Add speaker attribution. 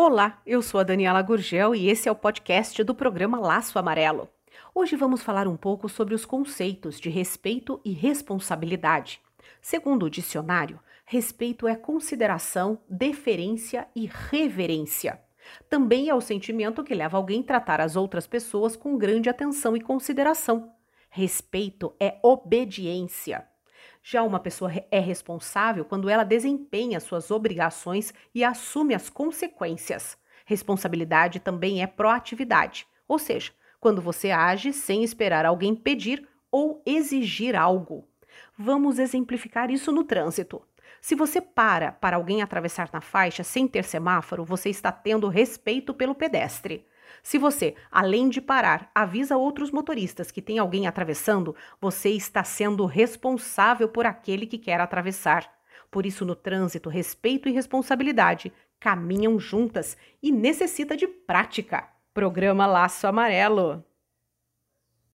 Speaker 1: Olá, eu sou a Daniela Gurgel e esse é o podcast do programa Laço Amarelo. Hoje vamos falar um pouco sobre os conceitos de respeito e responsabilidade. Segundo o dicionário, respeito é consideração, deferência e reverência. Também é o sentimento que leva alguém a tratar as outras pessoas com grande atenção e consideração. Respeito é obediência. Já uma pessoa é responsável quando ela desempenha suas obrigações e assume as consequências. Responsabilidade também é proatividade, ou seja, quando você age sem esperar alguém pedir ou exigir algo. Vamos exemplificar isso no trânsito. Se você para para alguém atravessar na faixa sem ter semáforo, você está tendo respeito pelo pedestre. Se você, além de parar, avisa outros motoristas que tem alguém atravessando, você está sendo responsável por aquele que quer atravessar. Por isso, no trânsito, respeito e responsabilidade caminham juntas e necessita de prática. Programa Laço Amarelo.